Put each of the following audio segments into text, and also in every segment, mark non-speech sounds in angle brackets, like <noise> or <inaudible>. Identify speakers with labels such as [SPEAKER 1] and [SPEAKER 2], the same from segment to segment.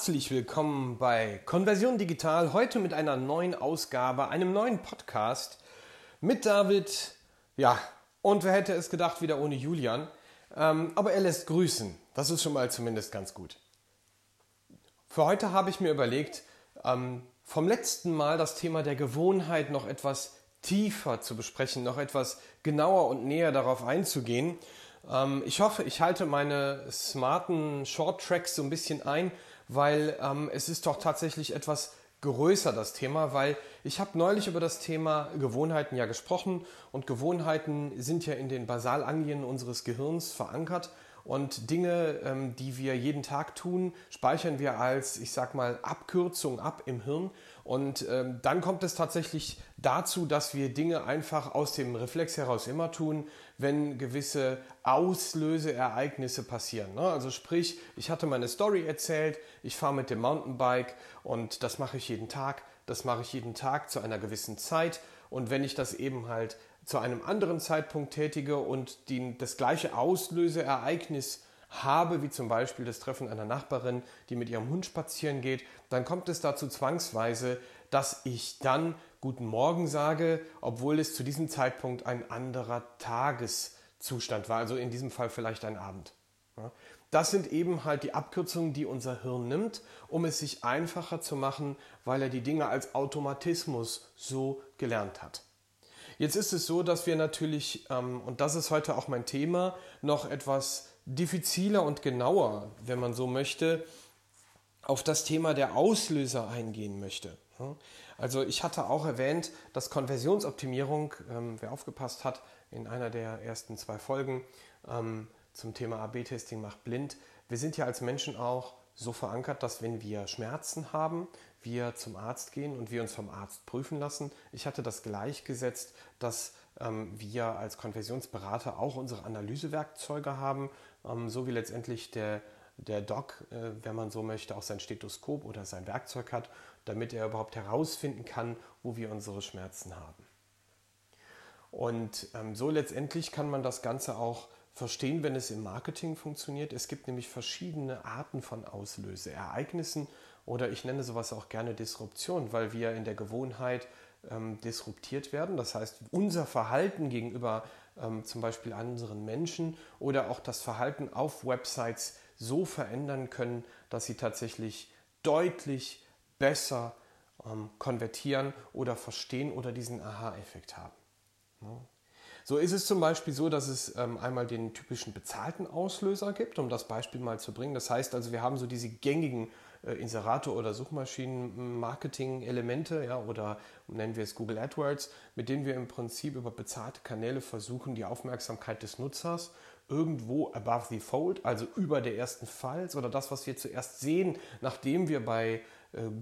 [SPEAKER 1] Herzlich willkommen bei Konversion Digital, heute mit einer neuen Ausgabe, einem neuen Podcast mit David. Ja, und wer hätte es gedacht, wieder ohne Julian. Ähm, aber er lässt grüßen. Das ist schon mal zumindest ganz gut. Für heute habe ich mir überlegt, ähm, vom letzten Mal das Thema der Gewohnheit noch etwas tiefer zu besprechen, noch etwas genauer und näher darauf einzugehen. Ähm, ich hoffe, ich halte meine smarten Short Tracks so ein bisschen ein, weil ähm, es ist doch tatsächlich etwas größer das Thema, weil ich habe neulich über das Thema Gewohnheiten ja gesprochen und Gewohnheiten sind ja in den Basalanglien unseres Gehirns verankert und Dinge, ähm, die wir jeden Tag tun, speichern wir als, ich sag mal, Abkürzung ab im Hirn. Und ähm, dann kommt es tatsächlich dazu, dass wir Dinge einfach aus dem Reflex heraus immer tun, wenn gewisse Auslöseereignisse passieren. Ne? Also sprich, ich hatte meine Story erzählt, ich fahre mit dem Mountainbike und das mache ich jeden Tag. Das mache ich jeden Tag zu einer gewissen Zeit. Und wenn ich das eben halt zu einem anderen Zeitpunkt tätige und die, das gleiche Auslöseereignis habe, wie zum Beispiel das Treffen einer Nachbarin, die mit ihrem Hund spazieren geht, dann kommt es dazu zwangsweise, dass ich dann Guten Morgen sage, obwohl es zu diesem Zeitpunkt ein anderer Tageszustand war, also in diesem Fall vielleicht ein Abend. Das sind eben halt die Abkürzungen, die unser Hirn nimmt, um es sich einfacher zu machen, weil er die Dinge als Automatismus so gelernt hat. Jetzt ist es so, dass wir natürlich, ähm, und das ist heute auch mein Thema, noch etwas diffiziler und genauer, wenn man so möchte, auf das Thema der Auslöser eingehen möchte. Also ich hatte auch erwähnt, dass Konversionsoptimierung, ähm, wer aufgepasst hat, in einer der ersten zwei Folgen ähm, zum Thema AB-Testing macht blind. Wir sind ja als Menschen auch so verankert, dass wenn wir Schmerzen haben, wir zum Arzt gehen und wir uns vom Arzt prüfen lassen. Ich hatte das gleichgesetzt, dass wir als Konversionsberater auch unsere Analysewerkzeuge haben, ähm, so wie letztendlich der, der Doc, äh, wenn man so möchte, auch sein Stethoskop oder sein Werkzeug hat, damit er überhaupt herausfinden kann, wo wir unsere Schmerzen haben. Und ähm, so letztendlich kann man das Ganze auch verstehen, wenn es im Marketing funktioniert. Es gibt nämlich verschiedene Arten von Auslöseereignissen oder ich nenne sowas auch gerne Disruption, weil wir in der Gewohnheit ähm, disruptiert werden. Das heißt, unser Verhalten gegenüber ähm, zum Beispiel anderen Menschen oder auch das Verhalten auf Websites so verändern können, dass sie tatsächlich deutlich besser ähm, konvertieren oder verstehen oder diesen Aha-Effekt haben. Ja. So ist es zum Beispiel so, dass es ähm, einmal den typischen bezahlten Auslöser gibt, um das Beispiel mal zu bringen. Das heißt also, wir haben so diese gängigen äh, Inserate oder Suchmaschinen-Marketing-Elemente ja, oder nennen wir es Google AdWords, mit denen wir im Prinzip über bezahlte Kanäle versuchen, die Aufmerksamkeit des Nutzers irgendwo above the fold, also über der ersten Falls oder das, was wir zuerst sehen, nachdem wir bei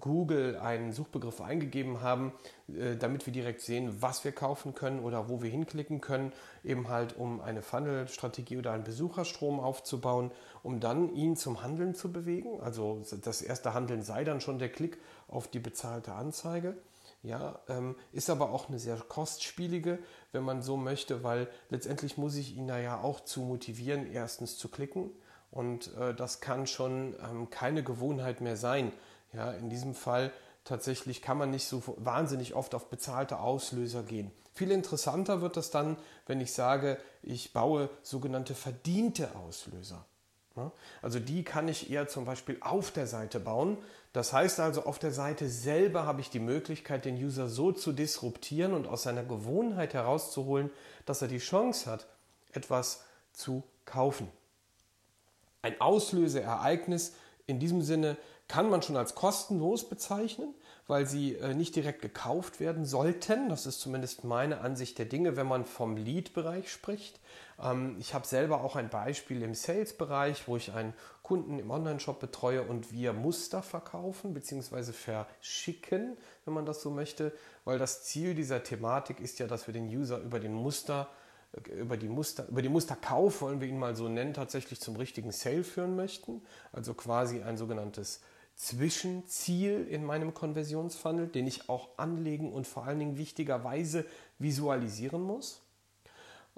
[SPEAKER 1] Google einen Suchbegriff eingegeben haben, äh, damit wir direkt sehen, was wir kaufen können oder wo wir hinklicken können, eben halt um eine Funnel-Strategie oder einen Besucherstrom aufzubauen, um dann ihn zum Handeln zu bewegen. Also das erste Handeln sei dann schon der Klick auf die bezahlte Anzeige. Ja, ähm, ist aber auch eine sehr kostspielige, wenn man so möchte, weil letztendlich muss ich ihn da ja auch zu motivieren, erstens zu klicken. Und äh, das kann schon ähm, keine Gewohnheit mehr sein, ja, in diesem Fall tatsächlich kann man nicht so wahnsinnig oft auf bezahlte Auslöser gehen. Viel interessanter wird das dann, wenn ich sage, ich baue sogenannte verdiente Auslöser. Also die kann ich eher zum Beispiel auf der Seite bauen. Das heißt also, auf der Seite selber habe ich die Möglichkeit, den User so zu disruptieren und aus seiner Gewohnheit herauszuholen, dass er die Chance hat, etwas zu kaufen. Ein Auslöseereignis in diesem Sinne kann man schon als kostenlos bezeichnen, weil sie äh, nicht direkt gekauft werden sollten. Das ist zumindest meine Ansicht der Dinge, wenn man vom Lead-Bereich spricht. Ähm, ich habe selber auch ein Beispiel im Sales-Bereich, wo ich einen Kunden im Online-Shop betreue und wir Muster verkaufen bzw. verschicken, wenn man das so möchte, weil das Ziel dieser Thematik ist ja, dass wir den User über den Muster über die Muster, über die Musterkauf, wollen wir ihn mal so nennen, tatsächlich zum richtigen Sale führen möchten. Also quasi ein sogenanntes Zwischenziel in meinem Konversionsfunnel, den ich auch anlegen und vor allen Dingen wichtigerweise visualisieren muss.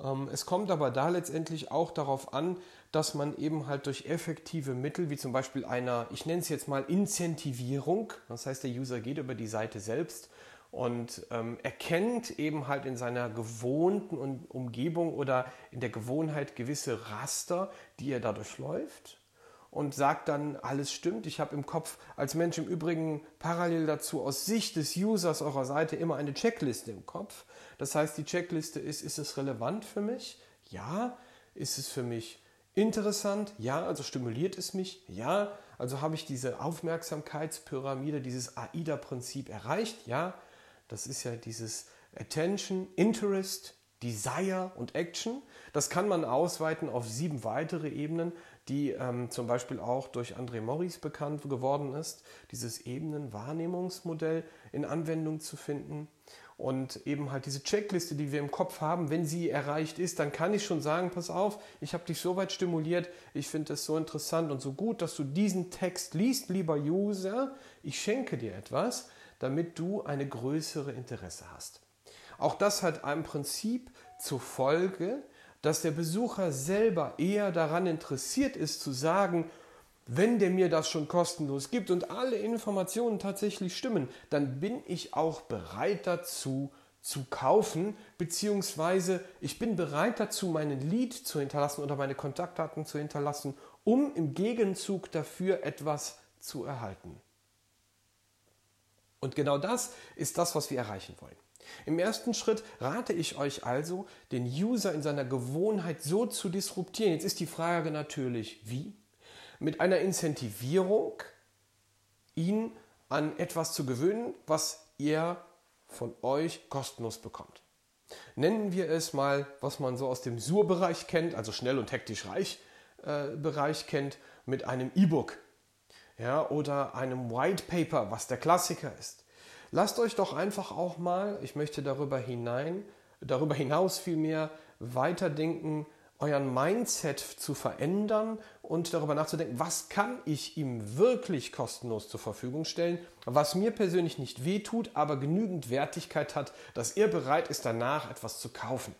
[SPEAKER 1] Ähm, es kommt aber da letztendlich auch darauf an, dass man eben halt durch effektive Mittel, wie zum Beispiel einer, ich nenne es jetzt mal Incentivierung, das heißt der User geht über die Seite selbst und ähm, erkennt eben halt in seiner gewohnten Umgebung oder in der Gewohnheit gewisse Raster, die er dadurch läuft und sagt dann, alles stimmt. Ich habe im Kopf als Mensch im Übrigen parallel dazu aus Sicht des Users eurer Seite immer eine Checkliste im Kopf. Das heißt, die Checkliste ist, ist es relevant für mich? Ja. Ist es für mich interessant? Ja. Also stimuliert es mich? Ja. Also habe ich diese Aufmerksamkeitspyramide, dieses AIDA-Prinzip erreicht? Ja. Das ist ja dieses Attention, Interest, Desire und Action. Das kann man ausweiten auf sieben weitere Ebenen die ähm, zum Beispiel auch durch André Morris bekannt geworden ist, dieses Ebenenwahrnehmungsmodell in Anwendung zu finden. Und eben halt diese Checkliste, die wir im Kopf haben, wenn sie erreicht ist, dann kann ich schon sagen, pass auf, ich habe dich so weit stimuliert, ich finde es so interessant und so gut, dass du diesen Text liest, lieber User, ich schenke dir etwas, damit du eine größere Interesse hast. Auch das hat im Prinzip zur Folge, dass der Besucher selber eher daran interessiert ist zu sagen, wenn der mir das schon kostenlos gibt und alle Informationen tatsächlich stimmen, dann bin ich auch bereit dazu zu kaufen, beziehungsweise ich bin bereit dazu, meinen Lead zu hinterlassen oder meine Kontaktdaten zu hinterlassen, um im Gegenzug dafür etwas zu erhalten. Und genau das ist das, was wir erreichen wollen. Im ersten Schritt rate ich euch also, den User in seiner Gewohnheit so zu disruptieren. Jetzt ist die Frage natürlich, wie? Mit einer Incentivierung, ihn an etwas zu gewöhnen, was er von euch kostenlos bekommt. Nennen wir es mal, was man so aus dem Sur-Bereich kennt, also schnell und hektisch reich äh, Bereich kennt, mit einem E-Book ja, oder einem White Paper, was der Klassiker ist. Lasst euch doch einfach auch mal, ich möchte darüber hinein, darüber hinaus vielmehr weiterdenken, euren Mindset zu verändern und darüber nachzudenken, was kann ich ihm wirklich kostenlos zur Verfügung stellen, was mir persönlich nicht wehtut, aber genügend Wertigkeit hat, dass er bereit ist, danach etwas zu kaufen.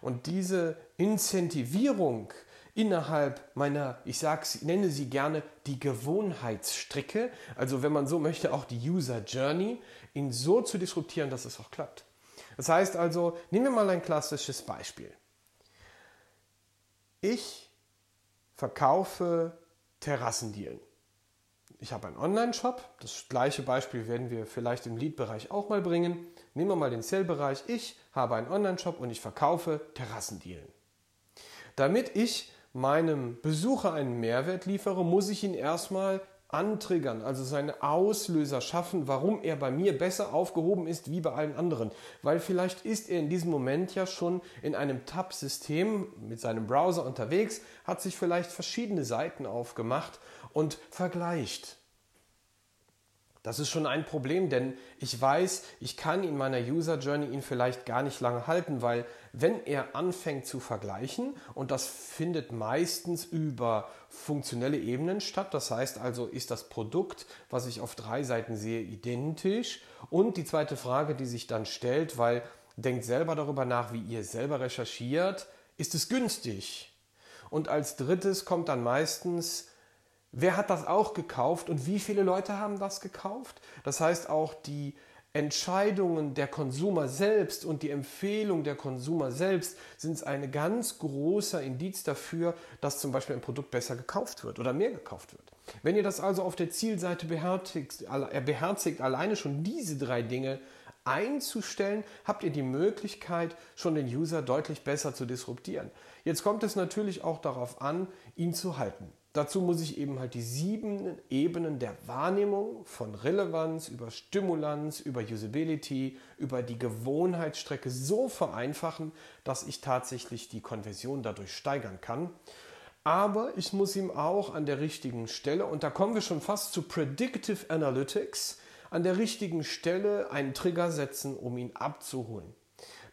[SPEAKER 1] Und diese Incentivierung innerhalb meiner, ich sag's, nenne sie gerne die Gewohnheitsstricke, also wenn man so möchte, auch die User Journey, ihn so zu disruptieren, dass es auch klappt. Das heißt also, nehmen wir mal ein klassisches Beispiel. Ich verkaufe Terrassendielen. Ich habe einen Online-Shop. Das gleiche Beispiel werden wir vielleicht im Lead-Bereich auch mal bringen. Nehmen wir mal den Sell-Bereich. Ich habe einen Online-Shop und ich verkaufe Terrassendielen. Damit ich meinem Besucher einen Mehrwert liefere, muss ich ihn erstmal antriggern, also seine Auslöser schaffen, warum er bei mir besser aufgehoben ist wie bei allen anderen. Weil vielleicht ist er in diesem Moment ja schon in einem Tab-System mit seinem Browser unterwegs, hat sich vielleicht verschiedene Seiten aufgemacht und vergleicht. Das ist schon ein Problem, denn ich weiß, ich kann in meiner User Journey ihn vielleicht gar nicht lange halten, weil wenn er anfängt zu vergleichen, und das findet meistens über funktionelle Ebenen statt, das heißt also, ist das Produkt, was ich auf drei Seiten sehe, identisch? Und die zweite Frage, die sich dann stellt, weil denkt selber darüber nach, wie ihr selber recherchiert, ist es günstig? Und als drittes kommt dann meistens Wer hat das auch gekauft und wie viele Leute haben das gekauft? Das heißt auch die Entscheidungen der Konsumer selbst und die Empfehlung der Konsumer selbst sind ein ganz großer Indiz dafür, dass zum Beispiel ein Produkt besser gekauft wird oder mehr gekauft wird. Wenn ihr das also auf der Zielseite beherzigt, äh, beherzigt alleine schon diese drei Dinge einzustellen, habt ihr die Möglichkeit, schon den User deutlich besser zu disruptieren. Jetzt kommt es natürlich auch darauf an, ihn zu halten. Dazu muss ich eben halt die sieben Ebenen der Wahrnehmung von Relevanz über Stimulanz, über Usability, über die Gewohnheitsstrecke so vereinfachen, dass ich tatsächlich die Konversion dadurch steigern kann. Aber ich muss ihm auch an der richtigen Stelle, und da kommen wir schon fast zu Predictive Analytics, an der richtigen Stelle einen Trigger setzen, um ihn abzuholen.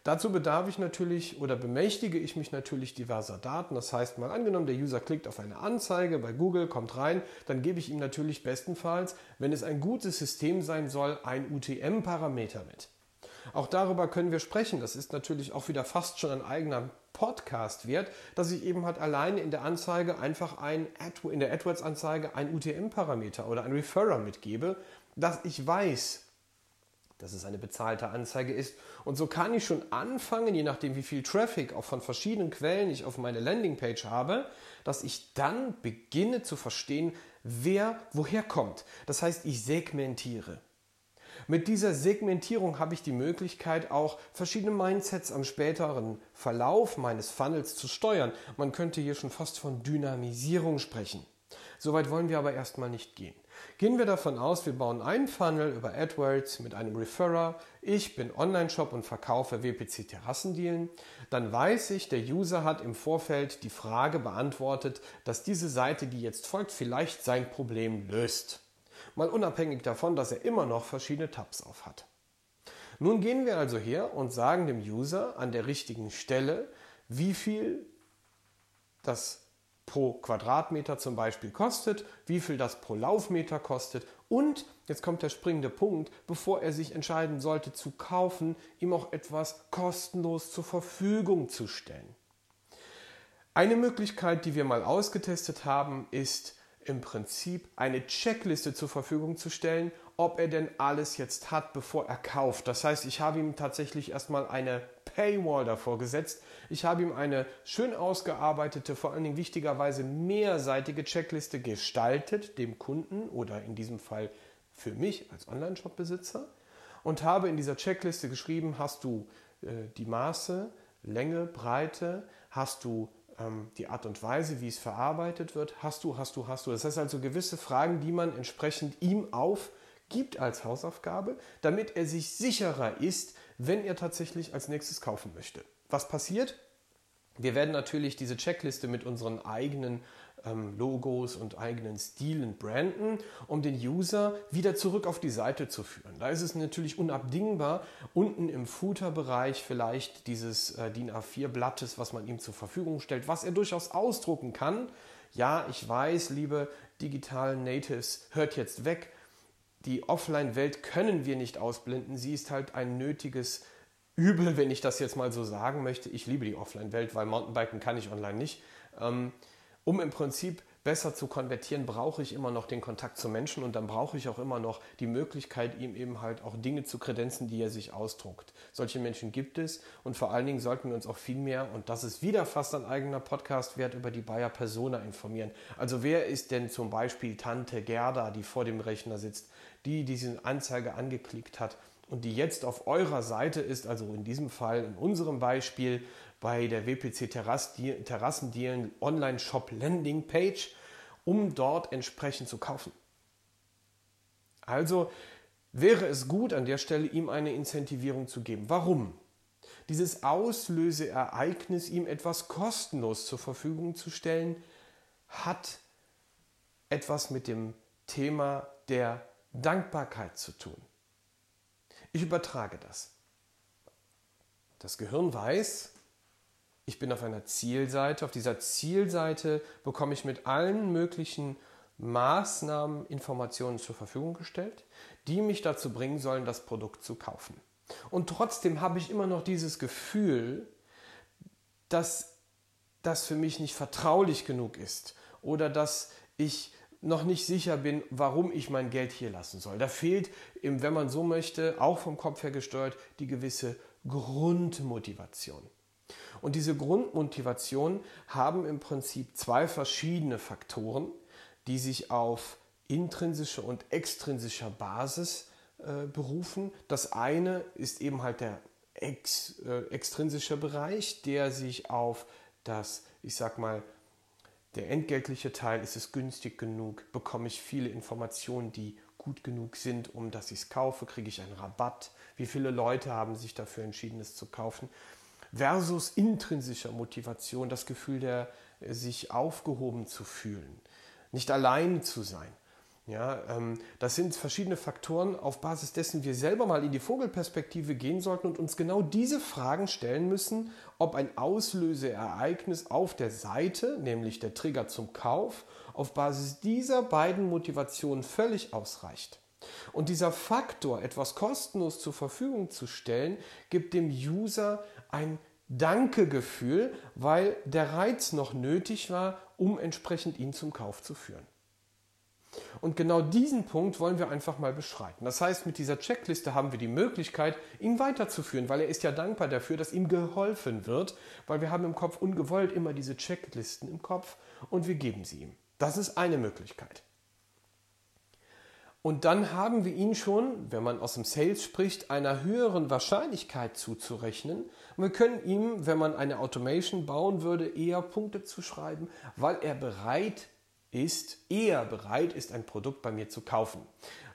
[SPEAKER 1] Dazu bedarf ich natürlich oder bemächtige ich mich natürlich diverser Daten. Das heißt, mal angenommen, der User klickt auf eine Anzeige bei Google, kommt rein, dann gebe ich ihm natürlich bestenfalls, wenn es ein gutes System sein soll, ein UTM-Parameter mit. Auch darüber können wir sprechen. Das ist natürlich auch wieder fast schon ein eigener Podcast wert, dass ich eben halt alleine in der Anzeige einfach ein in der AdWords-Anzeige ein UTM-Parameter oder ein Referrer mitgebe, dass ich weiß, dass es eine bezahlte Anzeige ist. Und so kann ich schon anfangen, je nachdem wie viel Traffic auch von verschiedenen Quellen ich auf meine Landingpage habe, dass ich dann beginne zu verstehen, wer woher kommt. Das heißt, ich segmentiere. Mit dieser Segmentierung habe ich die Möglichkeit, auch verschiedene Mindsets am späteren Verlauf meines Funnels zu steuern. Man könnte hier schon fast von Dynamisierung sprechen. Soweit wollen wir aber erstmal nicht gehen. Gehen wir davon aus, wir bauen einen Funnel über AdWords mit einem Referrer. Ich bin Online-Shop und verkaufe WPC Terrassendealen. Dann weiß ich, der User hat im Vorfeld die Frage beantwortet, dass diese Seite, die jetzt folgt, vielleicht sein Problem löst. Mal unabhängig davon, dass er immer noch verschiedene Tabs auf hat. Nun gehen wir also her und sagen dem User an der richtigen Stelle, wie viel das pro Quadratmeter zum Beispiel kostet, wie viel das pro Laufmeter kostet und, jetzt kommt der springende Punkt, bevor er sich entscheiden sollte zu kaufen, ihm auch etwas kostenlos zur Verfügung zu stellen. Eine Möglichkeit, die wir mal ausgetestet haben, ist im Prinzip eine Checkliste zur Verfügung zu stellen, ob er denn alles jetzt hat, bevor er kauft. Das heißt, ich habe ihm tatsächlich erstmal eine Paywall davor gesetzt. Ich habe ihm eine schön ausgearbeitete, vor allen Dingen wichtigerweise mehrseitige Checkliste gestaltet, dem Kunden oder in diesem Fall für mich als Online-Shop-Besitzer und habe in dieser Checkliste geschrieben, hast du äh, die Maße, Länge, Breite, hast du die Art und Weise, wie es verarbeitet wird, hast du, hast du, hast du. Das heißt also gewisse Fragen, die man entsprechend ihm aufgibt als Hausaufgabe, damit er sich sicherer ist, wenn er tatsächlich als nächstes kaufen möchte. Was passiert? Wir werden natürlich diese Checkliste mit unseren eigenen ähm, Logos und eigenen Stilen branden, um den User wieder zurück auf die Seite zu führen. Da ist es natürlich unabdingbar, unten im Footer-Bereich vielleicht dieses äh, DIN A4-Blattes, was man ihm zur Verfügung stellt, was er durchaus ausdrucken kann. Ja, ich weiß, liebe digitalen Natives, hört jetzt weg. Die Offline-Welt können wir nicht ausblenden. Sie ist halt ein nötiges Übel, wenn ich das jetzt mal so sagen möchte. Ich liebe die Offline-Welt, weil Mountainbiken kann ich online nicht. Ähm, um im Prinzip besser zu konvertieren, brauche ich immer noch den Kontakt zu Menschen und dann brauche ich auch immer noch die Möglichkeit, ihm eben halt auch Dinge zu kredenzen, die er sich ausdruckt. Solche Menschen gibt es und vor allen Dingen sollten wir uns auch viel mehr, und das ist wieder fast ein eigener Podcast wert, über die Bayer Persona informieren. Also wer ist denn zum Beispiel Tante Gerda, die vor dem Rechner sitzt, die diese Anzeige angeklickt hat und die jetzt auf eurer Seite ist, also in diesem Fall in unserem Beispiel, bei der WPC Terrassendealen Online-Shop Landing Page, um dort entsprechend zu kaufen. Also wäre es gut, an der Stelle ihm eine Incentivierung zu geben. Warum? Dieses Auslöseereignis, ihm etwas kostenlos zur Verfügung zu stellen, hat etwas mit dem Thema der Dankbarkeit zu tun. Ich übertrage das. Das Gehirn weiß, ich bin auf einer Zielseite. Auf dieser Zielseite bekomme ich mit allen möglichen Maßnahmen Informationen zur Verfügung gestellt, die mich dazu bringen sollen, das Produkt zu kaufen. Und trotzdem habe ich immer noch dieses Gefühl, dass das für mich nicht vertraulich genug ist oder dass ich noch nicht sicher bin, warum ich mein Geld hier lassen soll. Da fehlt, wenn man so möchte, auch vom Kopf her gesteuert, die gewisse Grundmotivation. Und diese Grundmotivation haben im Prinzip zwei verschiedene Faktoren, die sich auf intrinsischer und extrinsischer Basis äh, berufen. Das eine ist eben halt der ex, äh, extrinsische Bereich, der sich auf das, ich sag mal, der entgeltliche Teil, ist es günstig genug, bekomme ich viele Informationen, die gut genug sind, um dass ich es kaufe, kriege ich einen Rabatt, wie viele Leute haben sich dafür entschieden, es zu kaufen versus intrinsischer Motivation, das Gefühl der sich aufgehoben zu fühlen, nicht allein zu sein. Ja, ähm, das sind verschiedene Faktoren, auf Basis dessen wir selber mal in die Vogelperspektive gehen sollten und uns genau diese Fragen stellen müssen, ob ein Auslöseereignis auf der Seite, nämlich der Trigger zum Kauf, auf Basis dieser beiden Motivationen völlig ausreicht. Und dieser Faktor, etwas kostenlos zur Verfügung zu stellen, gibt dem User ein Danke-Gefühl, weil der Reiz noch nötig war, um entsprechend ihn zum Kauf zu führen. Und genau diesen Punkt wollen wir einfach mal beschreiten. Das heißt, mit dieser Checkliste haben wir die Möglichkeit, ihn weiterzuführen, weil er ist ja dankbar dafür, dass ihm geholfen wird, weil wir haben im Kopf ungewollt immer diese Checklisten im Kopf und wir geben sie ihm. Das ist eine Möglichkeit. Und dann haben wir ihn schon, wenn man aus dem Sales spricht, einer höheren Wahrscheinlichkeit zuzurechnen. Und wir können ihm, wenn man eine Automation bauen würde, eher Punkte zuschreiben, weil er bereit ist, eher bereit ist, ein Produkt bei mir zu kaufen.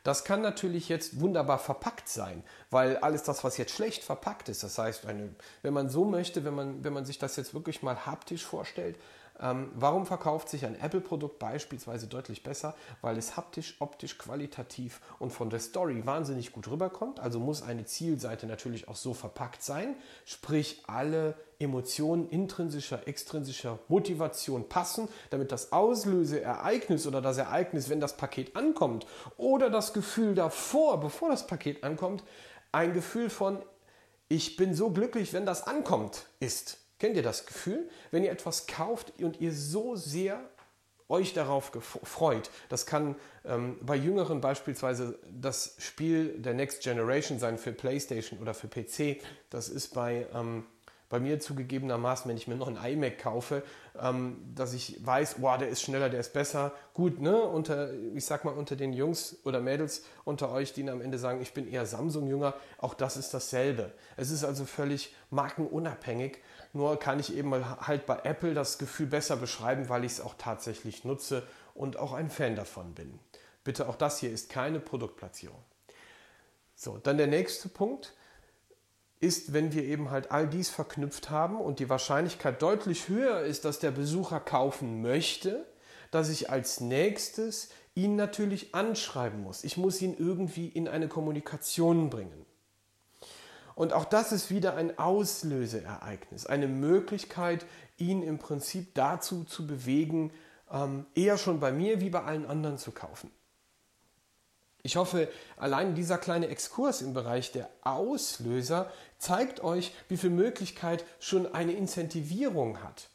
[SPEAKER 1] Das kann natürlich jetzt wunderbar verpackt sein, weil alles das, was jetzt schlecht verpackt ist, das heißt, eine, wenn man so möchte, wenn man, wenn man sich das jetzt wirklich mal haptisch vorstellt, ähm, warum verkauft sich ein Apple-Produkt beispielsweise deutlich besser? Weil es haptisch, optisch, qualitativ und von der Story wahnsinnig gut rüberkommt. Also muss eine Zielseite natürlich auch so verpackt sein, sprich alle Emotionen intrinsischer, extrinsischer Motivation passen, damit das Auslöseereignis oder das Ereignis, wenn das Paket ankommt, oder das Gefühl davor, bevor das Paket ankommt, ein Gefühl von ich bin so glücklich, wenn das ankommt, ist. Kennt ihr das Gefühl, wenn ihr etwas kauft und ihr so sehr euch darauf freut? Das kann ähm, bei Jüngeren beispielsweise das Spiel der Next Generation sein für PlayStation oder für PC. Das ist bei ähm, bei mir zugegebenermaßen, wenn ich mir noch ein iMac kaufe, ähm, dass ich weiß, wow, der ist schneller, der ist besser. Gut, ne? Unter, ich sag mal, unter den Jungs oder Mädels unter euch, die am Ende sagen, ich bin eher Samsung-Jünger, auch das ist dasselbe. Es ist also völlig markenunabhängig. Nur kann ich eben halt bei Apple das Gefühl besser beschreiben, weil ich es auch tatsächlich nutze und auch ein Fan davon bin. Bitte auch das hier ist keine Produktplatzierung. So, dann der nächste Punkt ist, wenn wir eben halt all dies verknüpft haben und die Wahrscheinlichkeit deutlich höher ist, dass der Besucher kaufen möchte, dass ich als nächstes ihn natürlich anschreiben muss. Ich muss ihn irgendwie in eine Kommunikation bringen. Und auch das ist wieder ein Auslöseereignis, eine Möglichkeit, ihn im Prinzip dazu zu bewegen, ähm, eher schon bei mir wie bei allen anderen zu kaufen. Ich hoffe, allein dieser kleine Exkurs im Bereich der Auslöser zeigt euch, wie viel Möglichkeit schon eine Incentivierung hat.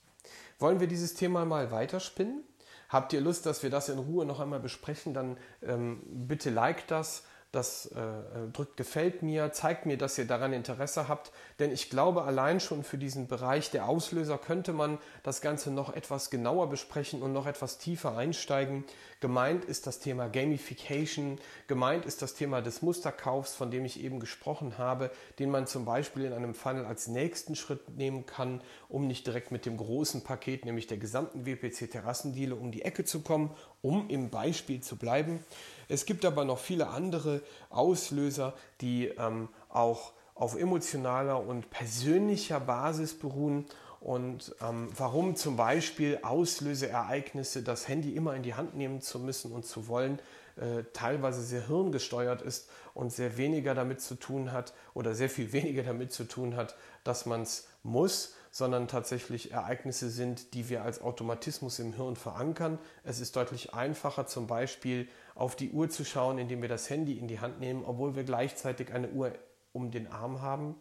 [SPEAKER 1] Wollen wir dieses Thema mal weiterspinnen? Habt ihr Lust, dass wir das in Ruhe noch einmal besprechen? Dann ähm, bitte like das das äh, äh, drückt gefällt mir, zeigt mir, dass ihr daran Interesse habt, denn ich glaube, allein schon für diesen Bereich der Auslöser könnte man das Ganze noch etwas genauer besprechen und noch etwas tiefer einsteigen. Gemeint ist das Thema Gamification, gemeint ist das Thema des Musterkaufs, von dem ich eben gesprochen habe, den man zum Beispiel in einem Funnel als nächsten Schritt nehmen kann, um nicht direkt mit dem großen Paket, nämlich der gesamten WPC Terrassendiele, um die Ecke zu kommen, um im Beispiel zu bleiben. Es gibt aber noch viele andere Auslöser, die ähm, auch auf emotionaler und persönlicher Basis beruhen. Und ähm, warum zum Beispiel Auslöseereignisse, das Handy immer in die Hand nehmen zu müssen und zu wollen, äh, teilweise sehr hirngesteuert ist und sehr weniger damit zu tun hat oder sehr viel <laughs> weniger damit zu tun hat, dass man es muss, sondern tatsächlich Ereignisse sind, die wir als Automatismus im Hirn verankern. Es ist deutlich einfacher, zum Beispiel auf die Uhr zu schauen, indem wir das Handy in die Hand nehmen, obwohl wir gleichzeitig eine Uhr um den Arm haben.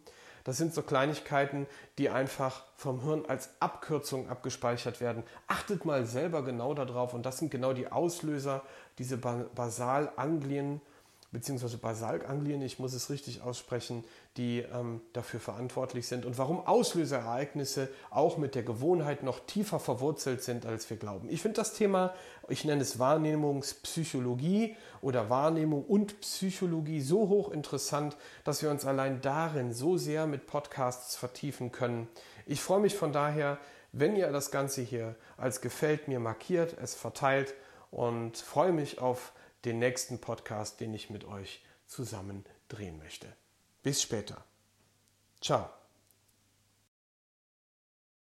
[SPEAKER 1] Das sind so Kleinigkeiten, die einfach vom Hirn als Abkürzung abgespeichert werden. Achtet mal selber genau darauf und das sind genau die Auslöser, diese Basalanglien beziehungsweise Basalganglien, ich muss es richtig aussprechen, die ähm, dafür verantwortlich sind und warum Auslöserereignisse auch mit der Gewohnheit noch tiefer verwurzelt sind, als wir glauben. Ich finde das Thema, ich nenne es Wahrnehmungspsychologie oder Wahrnehmung und Psychologie so hoch interessant, dass wir uns allein darin so sehr mit Podcasts vertiefen können. Ich freue mich von daher, wenn ihr das Ganze hier als gefällt mir markiert, es verteilt und freue mich auf den nächsten Podcast, den ich mit euch zusammen drehen möchte. Bis später. Ciao.